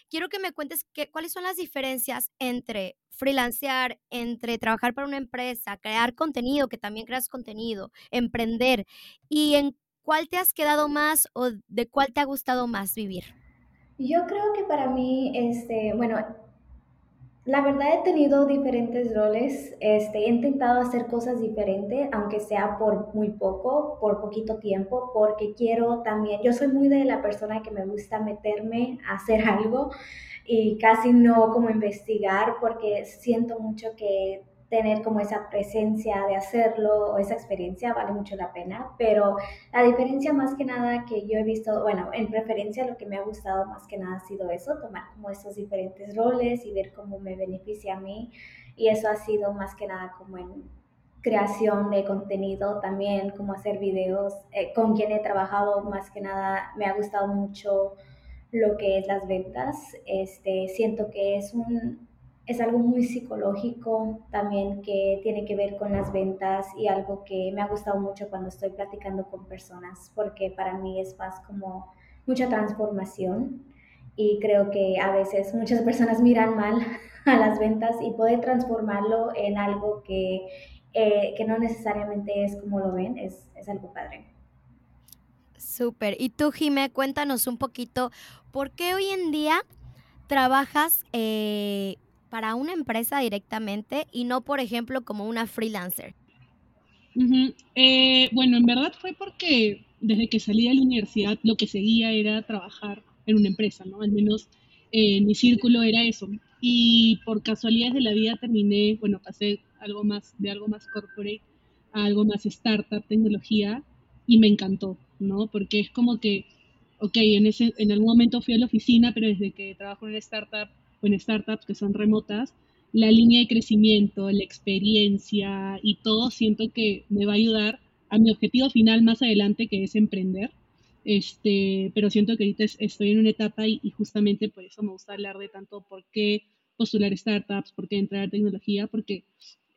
Quiero que me cuentes qué, cuáles son las diferencias entre freelancear, entre trabajar para una empresa, crear contenido, que también creas contenido, emprender y en cuál te has quedado más o de cuál te ha gustado más vivir. Yo creo que para mí, este, bueno, la verdad he tenido diferentes roles, este, he intentado hacer cosas diferentes, aunque sea por muy poco, por poquito tiempo, porque quiero también, yo soy muy de la persona que me gusta meterme a hacer *laughs* algo y casi no como investigar, porque siento mucho que tener como esa presencia de hacerlo o esa experiencia vale mucho la pena, pero la diferencia más que nada que yo he visto, bueno, en preferencia lo que me ha gustado más que nada ha sido eso, tomar como esos diferentes roles y ver cómo me beneficia a mí y eso ha sido más que nada como en creación de contenido también, como hacer videos, eh, con quien he trabajado más que nada me ha gustado mucho lo que es las ventas, este, siento que es un, es algo muy psicológico también que tiene que ver con las ventas y algo que me ha gustado mucho cuando estoy platicando con personas, porque para mí es más como mucha transformación y creo que a veces muchas personas miran mal *laughs* a las ventas y poder transformarlo en algo que, eh, que no necesariamente es como lo ven, es, es algo padre. Súper. Y tú, Jimé, cuéntanos un poquito, ¿por qué hoy en día trabajas eh, para una empresa directamente y no, por ejemplo, como una freelancer? Eh, bueno, en verdad fue porque desde que salí de la universidad lo que seguía era trabajar en una empresa, ¿no? Al menos en eh, mi círculo era eso. Y por casualidades de la vida terminé, bueno, pasé algo más, de algo más corporate a algo más startup, tecnología, y me encantó, ¿no? Porque es como que, ok, en, ese, en algún momento fui a la oficina, pero desde que trabajo en una startup o en startups que son remotas, la línea de crecimiento, la experiencia y todo siento que me va a ayudar a mi objetivo final más adelante, que es emprender. Este, pero siento que ahorita estoy en una etapa y, justamente por eso me gusta hablar de tanto por qué postular startups, por qué entrar a tecnología, porque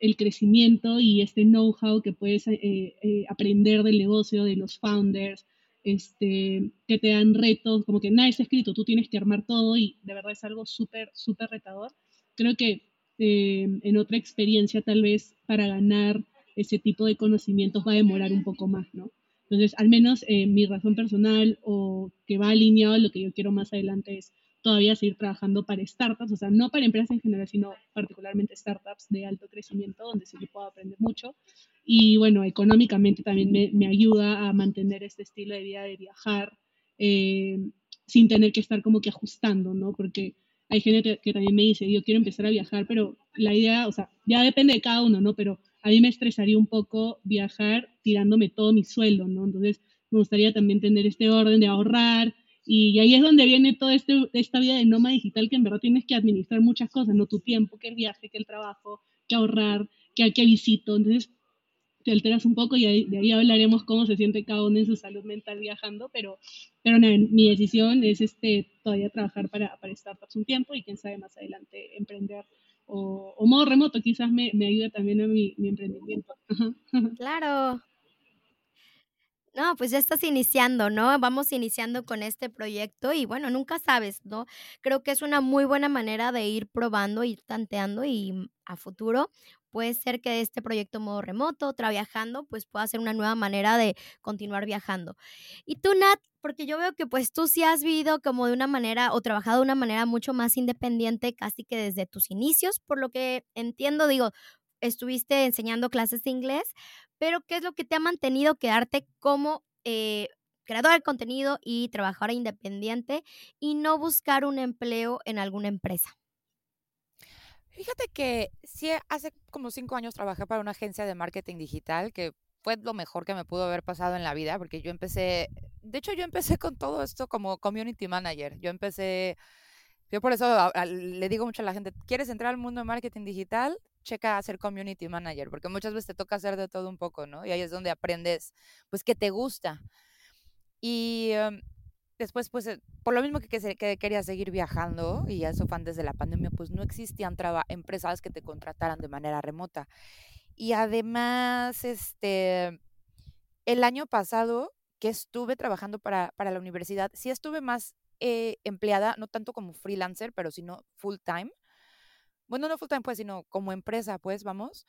el crecimiento y este know-how que puedes eh, eh, aprender del negocio, de los founders, este, que te dan retos, como que nada está escrito, tú tienes que armar todo y de verdad es algo súper, súper retador. Creo que eh, en otra experiencia tal vez para ganar ese tipo de conocimientos va a demorar un poco más, ¿no? Entonces, al menos eh, mi razón personal o que va alineado a lo que yo quiero más adelante es todavía seguir trabajando para startups, o sea, no para empresas en general, sino particularmente startups de alto crecimiento, donde sí que puedo aprender mucho. Y bueno, económicamente también me, me ayuda a mantener este estilo de vida de viajar eh, sin tener que estar como que ajustando, ¿no? Porque hay gente que también me dice, yo quiero empezar a viajar, pero la idea, o sea, ya depende de cada uno, ¿no? Pero a mí me estresaría un poco viajar tirándome todo mi sueldo, ¿no? Entonces, me gustaría también tener este orden de ahorrar, y ahí es donde viene toda este, esta vida de nómada digital que en verdad tienes que administrar muchas cosas, no tu tiempo, que el viaje, que el trabajo, que ahorrar, que, que visito. Entonces te alteras un poco y de ahí hablaremos cómo se siente cada uno en su salud mental viajando, pero, pero mi decisión es este, todavía trabajar para, para startups un tiempo y quién sabe más adelante emprender o, o modo remoto quizás me, me ayude también a mi, mi emprendimiento. Claro, no, pues ya estás iniciando, ¿no? Vamos iniciando con este proyecto y bueno, nunca sabes, ¿no? Creo que es una muy buena manera de ir probando, ir tanteando y mm, a futuro puede ser que este proyecto modo remoto, trabajando, pues pueda ser una nueva manera de continuar viajando. Y tú, Nat, porque yo veo que pues tú sí has vivido como de una manera o trabajado de una manera mucho más independiente casi que desde tus inicios, por lo que entiendo, digo, estuviste enseñando clases de inglés, pero ¿qué es lo que te ha mantenido quedarte como eh, creador de contenido y trabajadora independiente y no buscar un empleo en alguna empresa? Fíjate que sí, hace como cinco años trabajé para una agencia de marketing digital que fue lo mejor que me pudo haber pasado en la vida, porque yo empecé, de hecho yo empecé con todo esto como community manager. Yo empecé, yo por eso le digo mucho a la gente, ¿quieres entrar al mundo de marketing digital? Checa a ser community manager, porque muchas veces te toca hacer de todo un poco, ¿no? Y ahí es donde aprendes, pues, que te gusta. Y em, después, pues, eh, por lo mismo que, que, quería seguir viajando, y eso fue antes de la pandemia, pues no existían empresas que te contrataran de manera remota. Y además, este, el año pasado que estuve trabajando para, para la universidad, sí estuve más eh, empleada, no tanto como freelancer, pero sino full time bueno, no full time, pues, sino como empresa, pues, vamos.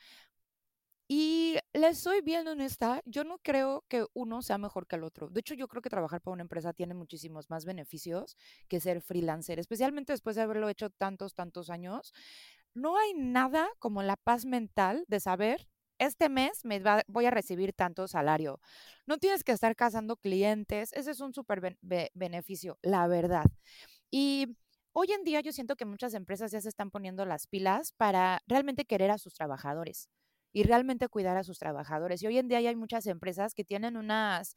Y les soy bien honesta, yo no creo que uno sea mejor que el otro. De hecho, yo creo que trabajar para una empresa tiene muchísimos más beneficios que ser freelancer, especialmente después de haberlo hecho tantos, tantos años. No hay nada como la paz mental de saber, este mes me voy a recibir tanto salario. No tienes que estar cazando clientes, ese es un súper beneficio, la verdad. Y hoy en día yo siento que muchas empresas ya se están poniendo las pilas para realmente querer a sus trabajadores y realmente cuidar a sus trabajadores. Y hoy en día hay muchas empresas que tienen unas,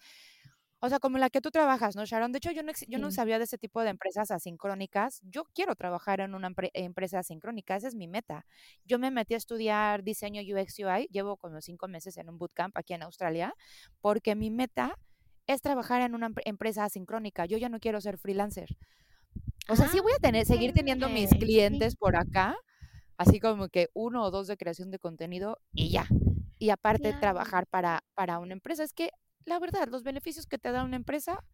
o sea, como la que tú trabajas, ¿no, Sharon? De hecho, yo no, yo no sabía de ese tipo de empresas asincrónicas. Yo quiero trabajar en una empresa asincrónica, esa es mi meta. Yo me metí a estudiar diseño UX UI, llevo como cinco meses en un bootcamp aquí en Australia, porque mi meta es trabajar en una empresa asincrónica. Yo ya no quiero ser freelancer. O sea, sí voy a tener, seguir teniendo mis clientes por acá, así como que uno o dos de creación de contenido y ya. Y aparte trabajar para, para una empresa. Es que, la verdad, los beneficios que te da una empresa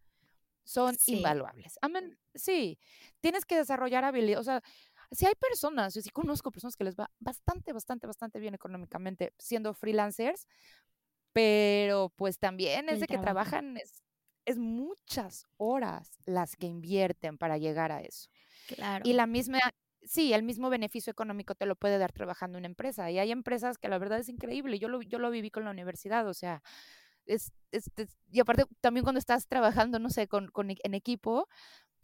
son invaluables. Amén. Sí, tienes que desarrollar habilidades. O sea, si hay personas, yo sí conozco personas que les va bastante, bastante, bastante bien económicamente siendo freelancers, pero pues también es de que trabajan, es, es, muchas horas las que invierten para llegar a eso. Claro. Y la misma, sí, el mismo beneficio económico te lo puede dar trabajando en una empresa. Y hay empresas que la verdad es increíble. Yo lo, yo lo viví con la universidad, o sea, es, y aparte también cuando estás trabajando, no sé, con, con, en equipo,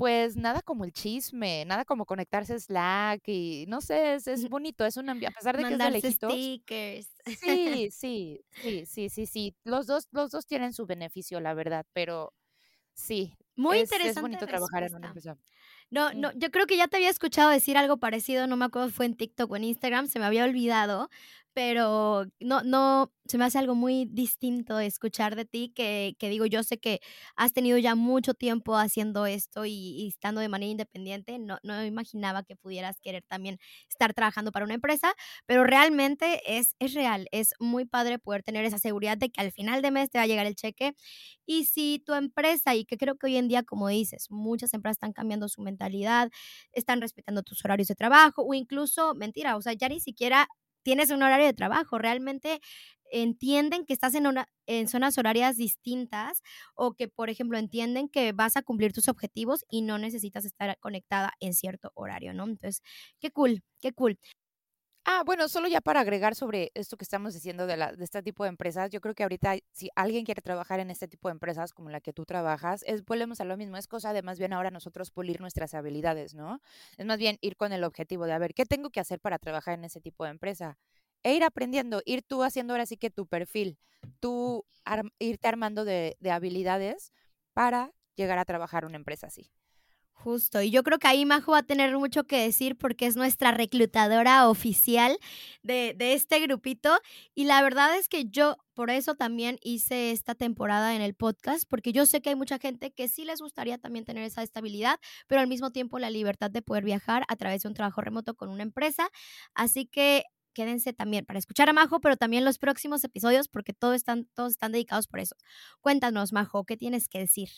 pues nada como el chisme, nada como conectarse a Slack y no sé, es, es bonito, es un a pesar de que es de lejitos. stickers. Sí, *laughs* sí, sí, sí, sí, sí. Los dos, los dos tienen su beneficio, la verdad, pero sí. Muy interesante. Es bonito trabajar en una empresa. No, no, yo creo que ya te había escuchado decir algo parecido, no me acuerdo si fue en TikTok o en Instagram, se me había olvidado, pero no, no, se me hace algo muy distinto escuchar de ti, que, que digo, yo sé que has tenido ya mucho tiempo haciendo esto y, estando de manera independiente, no, no imaginaba que pudieras querer también estar trabajando para una empresa, pero realmente es, es real, es muy padre poder tener esa seguridad de que al final de mes te va a llegar el cheque. Y si tu empresa, y que creo que hoy en día, como dices, muchas empresas están cambiando su mentalidad, están respetando tus horarios de trabajo o incluso, mentira, o sea, ya ni siquiera tienes un horario de trabajo, realmente entienden que estás en, una, en zonas horarias distintas o que, por ejemplo, entienden que vas a cumplir tus objetivos y no necesitas estar conectada en cierto horario, ¿no? Entonces, qué cool, qué cool. Ah, bueno, solo ya para agregar sobre esto que estamos diciendo de, la, de este tipo de empresas, yo creo que ahorita si alguien quiere trabajar en este tipo de empresas como la que tú trabajas, es volvemos a lo mismo, es cosa de más bien ahora nosotros pulir nuestras habilidades, ¿no? Es más bien ir con el objetivo de, a ver, ¿qué tengo que hacer para trabajar en ese tipo de empresa? E ir aprendiendo, ir tú haciendo ahora sí que tu perfil, tú irte armando de, de habilidades para llegar a trabajar una empresa así. Justo, y yo creo que ahí Majo va a tener mucho que decir porque es nuestra reclutadora oficial de, de, este grupito. Y la verdad es que yo por eso también hice esta temporada en el podcast, porque yo sé que hay mucha gente que sí les gustaría también tener esa estabilidad, pero al mismo tiempo la libertad de poder viajar a través de un trabajo remoto con una empresa. Así que quédense también para escuchar a Majo, pero también los próximos episodios porque todos están, todos están dedicados por eso. Cuéntanos, Majo, ¿qué tienes que decir?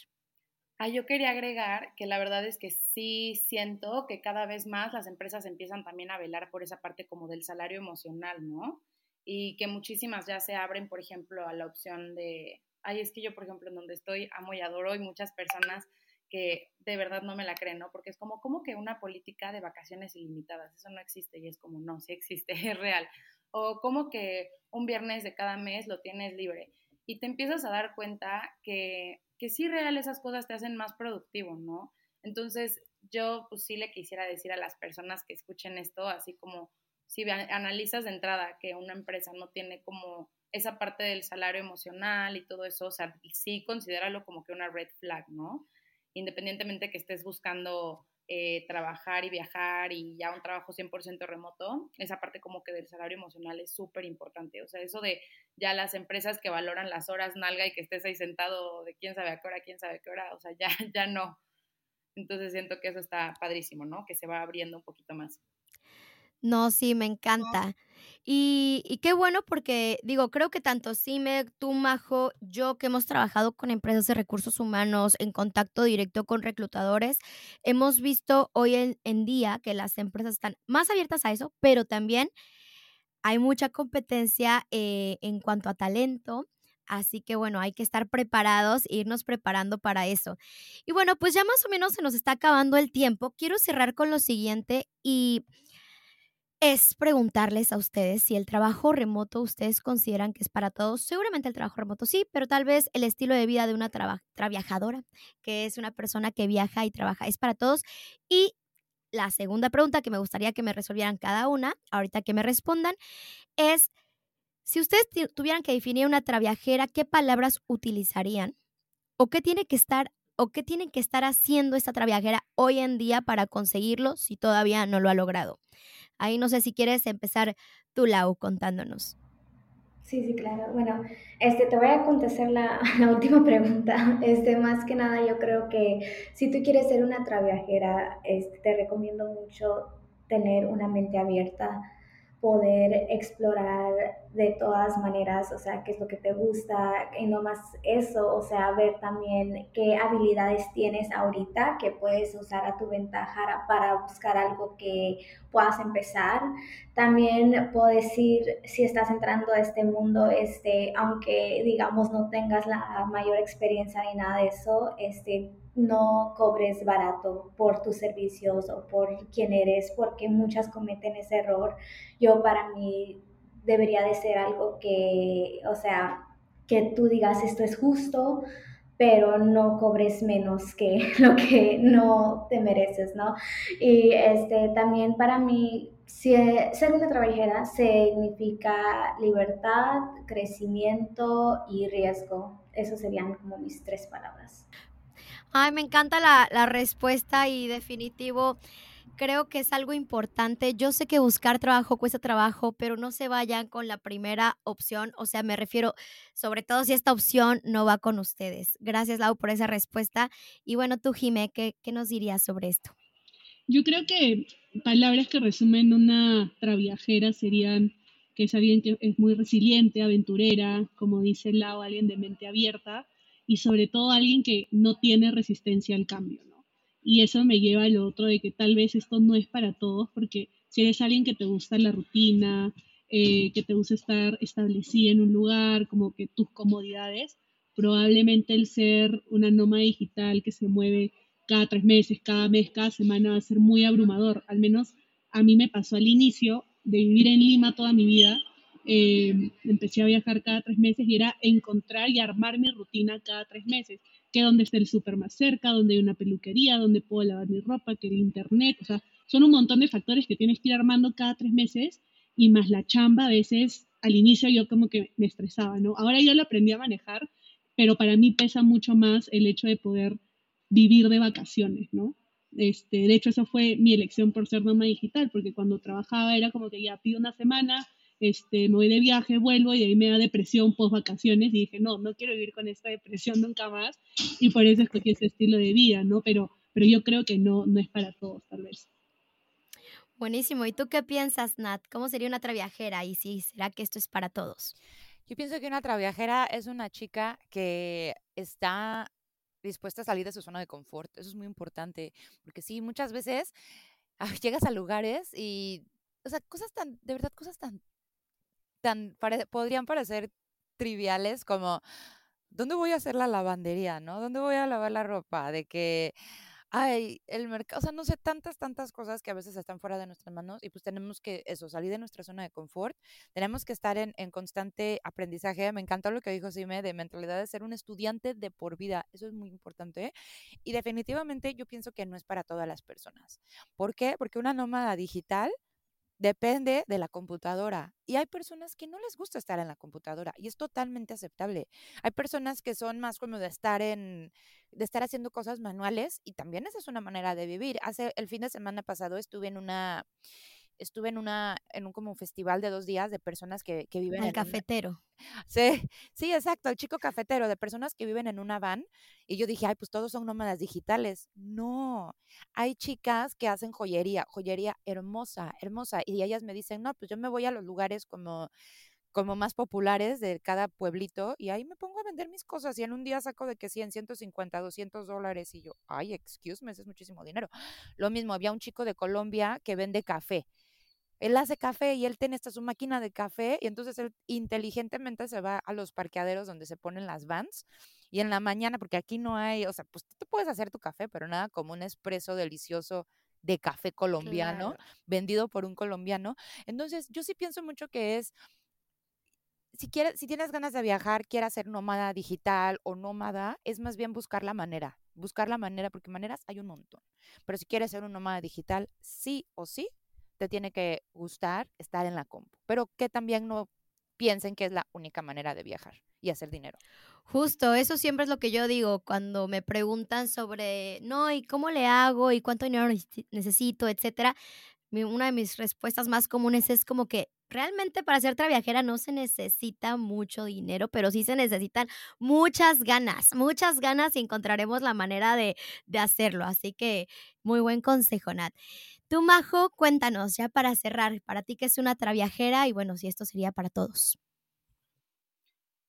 Ah, yo quería agregar que la verdad es que sí siento que cada vez más las empresas empiezan también a velar por esa parte como del salario emocional, ¿no? Y que muchísimas ya se abren, por ejemplo, a la opción de, ay, es que yo, por ejemplo, en donde estoy amo y adoro y muchas personas que de verdad no me la creen, ¿no? Porque es como, como que una política de vacaciones ilimitadas, eso no existe y es como, no, sí existe, *laughs* es real. O como que un viernes de cada mes lo tienes libre y te empiezas a dar cuenta que que sí real esas cosas te hacen más productivo, ¿no? Entonces, yo pues sí le quisiera decir a las personas que escuchen esto, así como si analizas de entrada que una empresa no tiene como esa parte del salario emocional y todo eso, o sea, sí considéralo como que una red flag, ¿no? Independientemente que estés buscando eh, trabajar y viajar y ya un trabajo 100% remoto, esa parte como que del salario emocional es súper importante. O sea, eso de ya las empresas que valoran las horas nalga y que estés ahí sentado de quién sabe a qué hora, quién sabe a qué hora, o sea, ya, *laughs* ya no. Entonces siento que eso está padrísimo, ¿no? Que se va abriendo un poquito más. No, sí, me encanta. Y, qué bueno porque, digo, creo que tanto Cime, tú, Majo, yo que hemos trabajado con empresas de recursos humanos en contacto directo con reclutadores, hemos visto hoy en, en día que las empresas están más abiertas a eso, pero también hay mucha competencia eh, en cuanto a talento. Así que bueno, hay que estar preparados e irnos preparando para eso. Y bueno, pues ya más o menos se nos está acabando el tiempo. Quiero cerrar con lo siguiente y es preguntarles a ustedes si el trabajo remoto ustedes consideran que es para todos. Seguramente el trabajo remoto sí, pero tal vez el estilo de vida de una trabajadora, que es una persona que viaja y trabaja, es para todos. Y la segunda pregunta que me gustaría que me resolvieran cada una, ahorita que me respondan, es si ustedes tuvieran que definir una traviajera, ¿qué palabras utilizarían? ¿O qué tiene que estar o qué tienen que estar haciendo esta traviajera hoy en día para conseguirlo si todavía no lo ha logrado? Ahí no sé si quieres empezar tú, Lau, contándonos. Sí, sí, claro. Bueno, este, te voy a contestar *laughs* la, última pregunta. Este, más que nada, yo creo que si tú quieres ser una traviajera, este, te recomiendo mucho tener una mente abierta poder explorar de todas maneras, o sea, qué es lo que te gusta y no más eso, o sea, ver también qué habilidades tienes ahorita que puedes usar a tu ventaja para buscar algo que puedas empezar. También puedo decir, si estás entrando a este mundo, este, aunque digamos no tengas la mayor experiencia ni nada de eso, este, no cobres barato por tus servicios o por quién eres, porque muchas cometen ese error. Yo para mí debería de ser algo que, o sea, que tú digas esto es justo, pero no cobres menos que *laughs* lo que no te mereces, ¿no? Y este, también para mí, ser una trabajera significa libertad, crecimiento y riesgo. Esos serían como mis tres palabras. Ay, me encanta la, la respuesta y definitivo creo que es algo importante. Yo sé que buscar trabajo cuesta trabajo, pero no se vayan con la primera opción. O sea, me refiero sobre todo si esta opción no va con ustedes. Gracias, Lau, por esa respuesta. Y bueno, tú, Jimé, ¿qué, qué nos dirías sobre esto? Yo creo que palabras que resumen una traviajera serían que es alguien que es muy resiliente, aventurera, como dice Lau, alguien de mente abierta y sobre todo alguien que no tiene resistencia al cambio, ¿no? Y eso me lleva al otro de que tal vez esto no es para todos, porque si eres alguien que te gusta la rutina, eh, que te gusta estar establecido en un lugar, como que tus comodidades, probablemente el ser una nómada digital que se mueve cada tres meses, cada mes, cada semana va a ser muy abrumador. Al menos a mí me pasó al inicio de vivir en Lima toda mi vida eh, empecé a viajar cada tres meses y era encontrar y armar mi rutina cada tres meses, que donde está el súper más cerca, donde hay una peluquería, donde puedo lavar mi ropa, que el internet, o sea, son un montón de factores que tienes que ir armando cada tres meses y más la chamba a veces al inicio yo como que me estresaba, ¿no? Ahora yo lo aprendí a manejar, pero para mí pesa mucho más el hecho de poder vivir de vacaciones, ¿no? Este, de hecho, eso fue mi elección por ser mamá digital, porque cuando trabajaba era como que ya pido una semana, este, me voy de viaje, vuelvo y ahí me da depresión post vacaciones y dije, no, no quiero vivir con esta depresión nunca más y por eso escogí ese estilo de vida, ¿no? Pero, pero yo creo que no, no es para todos, tal vez. Buenísimo. ¿Y tú qué piensas, Nat? ¿Cómo sería una traviajera? Y si será que esto es para todos. Yo pienso que una traviajera es una chica que está dispuesta a salir de su zona de confort. Eso es muy importante, porque sí, muchas veces llegas a lugares y, o sea, cosas tan, de verdad, cosas tan tan, podrían parecer triviales como, ¿dónde voy a hacer la lavandería, no? ¿Dónde voy a lavar la ropa? De que, ay, el mercado, o sea, no sé, tantas, tantas cosas que a veces están fuera de nuestras manos y pues tenemos que, eso, salir de nuestra zona de confort, tenemos que estar en, en constante aprendizaje. Me encantó lo que dijo Sime de mentalidad de ser un estudiante de por vida, eso es muy importante y definitivamente yo pienso que no es para todas las personas. ¿Por qué? Porque una nómada digital depende de la computadora. Y hay personas que no les gusta estar en la computadora y es totalmente aceptable. Hay personas que son más como de estar en, de estar haciendo cosas manuales y también esa es una manera de vivir. Hace el fin de semana pasado estuve en una, estuve en una, en un como festival de dos días de personas que, que viven el en cafetero. *laughs* Sí, sí, exacto, el chico cafetero, de personas que viven en una van. Y yo dije, ay, pues todos son nómadas digitales. No, hay chicas que hacen joyería, joyería hermosa, hermosa. Y ellas me dicen, no, pues yo me voy a los lugares como como más populares de cada pueblito y ahí me pongo a vender mis cosas y en un día saco de que 100, 150, 200 dólares y yo, ay, excuse me, es muchísimo dinero. Lo mismo, había un chico de Colombia que vende café él hace café y él tiene esta su máquina de café y entonces él inteligentemente se va a los parqueaderos donde se ponen las vans y en la mañana, porque aquí no hay, o sea, pues tú puedes hacer tu café, pero nada como un espresso delicioso de café colombiano, vendido por un colombiano. Entonces, yo sí pienso mucho que es, si, quieres, si tienes ganas de viajar, quieras ser nómada digital o nómada, es más bien buscar la manera, buscar la manera, porque maneras hay un montón. Pero si quieres ser un nómada digital, sí o sí, te tiene que gustar estar en la compu. Pero que también no piensen que es la única manera de viajar y hacer dinero. Justo, eso siempre es lo que yo digo cuando me preguntan sobre, no, ¿y cómo le hago? ¿Y cuánto dinero necesito? Etcétera. Una de mis respuestas más comunes es como que realmente para ser viajera no se necesita mucho dinero, pero sí se necesitan muchas ganas, muchas ganas y encontraremos la manera de, de hacerlo. Así que muy buen consejo, Nat. Tú, Majo, cuéntanos ya para cerrar, para ti que es una traviajera y bueno, si esto sería para todos.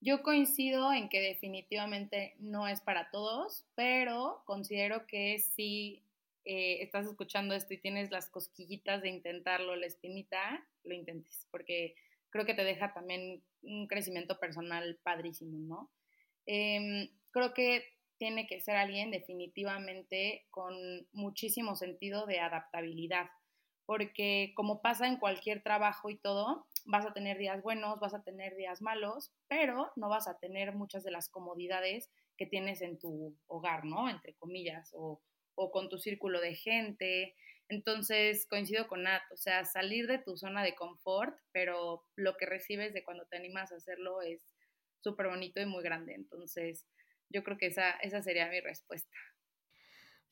Yo coincido en que definitivamente no es para todos, pero considero que si eh, estás escuchando esto y tienes las cosquillitas de intentarlo, la espinita, lo intentes, porque creo que te deja también un crecimiento personal padrísimo, ¿no? Em, creo que tiene que ser alguien definitivamente con muchísimo sentido de adaptabilidad, porque como pasa en cualquier trabajo y todo, vas a tener días buenos, vas a tener días malos, pero no vas a tener muchas de las comodidades que tienes en tu hogar, ¿no? Entre comillas, o, con tu círculo de gente. Entonces, coincido con Nat, o sea, salir de tu zona de confort, pero lo que recibes de cuando te animas a hacerlo es súper bonito y muy grande. Entonces, yo creo que esa, esa sería mi respuesta.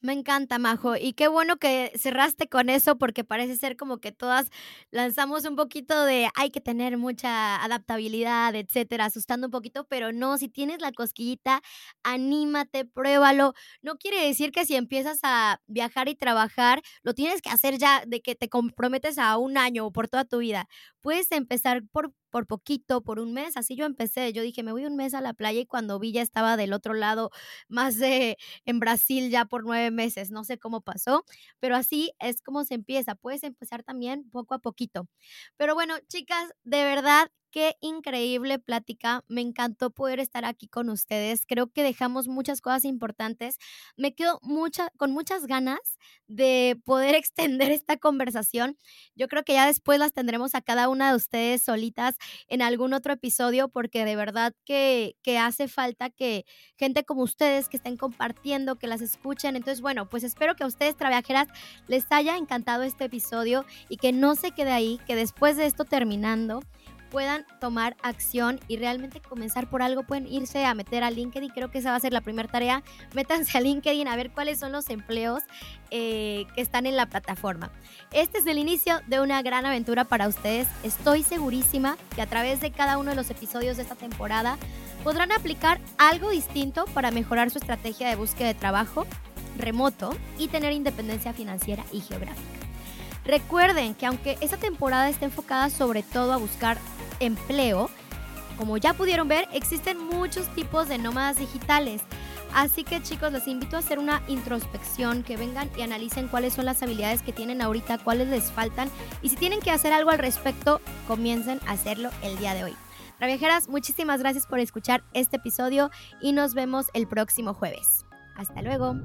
Me encanta, Majo. Y qué bueno que cerraste con eso porque parece ser como que todas lanzamos un poquito de hay que tener mucha adaptabilidad, etcétera, asustando un poquito, pero no, si tienes la cosquillita, anímate, pruébalo. No quiere decir que si empiezas a viajar y trabajar, lo tienes que hacer ya de que te comprometes a un año o por toda tu vida. Puedes empezar por por poquito, por un mes. Así yo empecé. Yo dije, me voy un mes a la playa y cuando vi ya estaba del otro lado, *laughs* más de en Brasil ya por nueve meses. No sé cómo pasó, pero así es como se empieza. Puedes empezar también poco a poquito. Pero bueno, chicas, de verdad Qué increíble plática. Me encantó poder estar aquí con ustedes. Creo que dejamos muchas cosas importantes. Me quedo mucha, con muchas ganas de poder *laughs* extender esta conversación. Yo creo que ya después las tendremos a cada una de ustedes solitas en algún otro episodio porque de verdad que, que hace falta que gente como ustedes que estén compartiendo, que las escuchen. Entonces, bueno, pues espero que a ustedes, traviajeras, les haya encantado este episodio y que no se quede ahí, que después de esto terminando, puedan tomar acción y realmente comenzar por algo, pueden irse a meter a LinkedIn, creo que esa va a ser la primera tarea, *laughs* métanse a LinkedIn a ver cuáles son los empleos eh, que están en la plataforma. Este es el inicio de una gran aventura para ustedes, estoy segurísima que a través de cada uno de los episodios de esta temporada podrán aplicar algo distinto para mejorar su estrategia de búsqueda de trabajo remoto y tener independencia financiera y geográfica. Recuerden que aunque esta temporada está enfocada sobre todo a buscar empleo, como ya pudieron ver, existen muchos tipos de nómadas digitales. Así que chicos, les invito a hacer una introspección, que vengan y analicen cuáles son las habilidades que tienen ahorita, cuáles les faltan y si tienen que hacer algo al respecto, comiencen a hacerlo el día de hoy. Traviajeras, muchísimas gracias por escuchar este episodio y nos vemos el próximo jueves. Hasta luego.